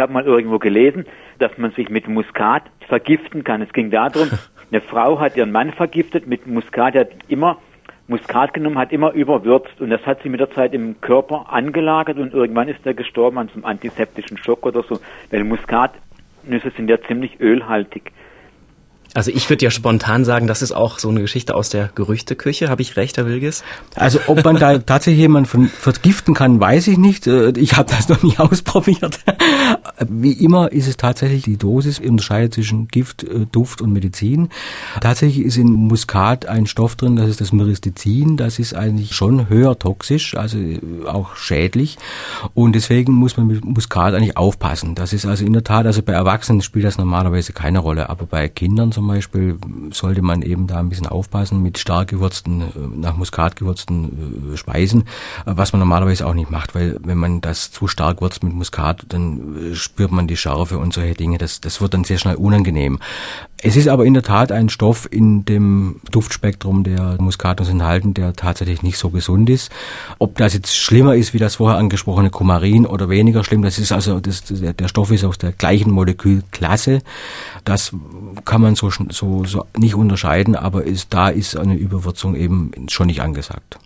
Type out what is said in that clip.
habe mal irgendwo gelesen, dass man sich mit Muskat vergiften kann. Es ging darum, eine Frau hat ihren Mann vergiftet mit Muskat, der hat immer Muskat genommen, hat immer überwürzt und das hat sie mit der Zeit im Körper angelagert und irgendwann ist er gestorben an zum antiseptischen Schock oder so, weil Muskatnüsse sind ja ziemlich ölhaltig. Also ich würde ja spontan sagen, das ist auch so eine Geschichte aus der Gerüchteküche. Habe ich recht, Herr Wilges? Also ob man da tatsächlich jemanden vergiften kann, weiß ich nicht. Äh, ich habe das noch nie ausprobiert. Wie immer ist es tatsächlich die Dosis unterscheidet zwischen Gift, äh, Duft und Medizin. Tatsächlich ist in Muskat ein Stoff drin, das ist das Myristizin. Das ist eigentlich schon höher toxisch, also äh, auch schädlich. Und deswegen muss man mit Muskat eigentlich aufpassen. Das ist also in der Tat, also bei Erwachsenen spielt das normalerweise keine Rolle, aber bei Kindern zum Beispiel sollte man eben da ein bisschen aufpassen mit stark gewürzten, äh, nach Muskat gewürzten äh, Speisen, äh, was man normalerweise auch nicht macht, weil wenn man das zu stark würzt mit Muskat, dann spürt man die Schärfe und solche Dinge. Das, das wird dann sehr schnell unangenehm. Es ist aber in der Tat ein Stoff in dem Duftspektrum der Muskatnuss enthalten, der tatsächlich nicht so gesund ist. Ob das jetzt schlimmer ist wie das vorher angesprochene Kumarin oder weniger schlimm, das ist also, das, der Stoff ist aus der gleichen Molekülklasse. Das kann man so, so, so nicht unterscheiden, aber ist, da ist eine Überwürzung eben schon nicht angesagt.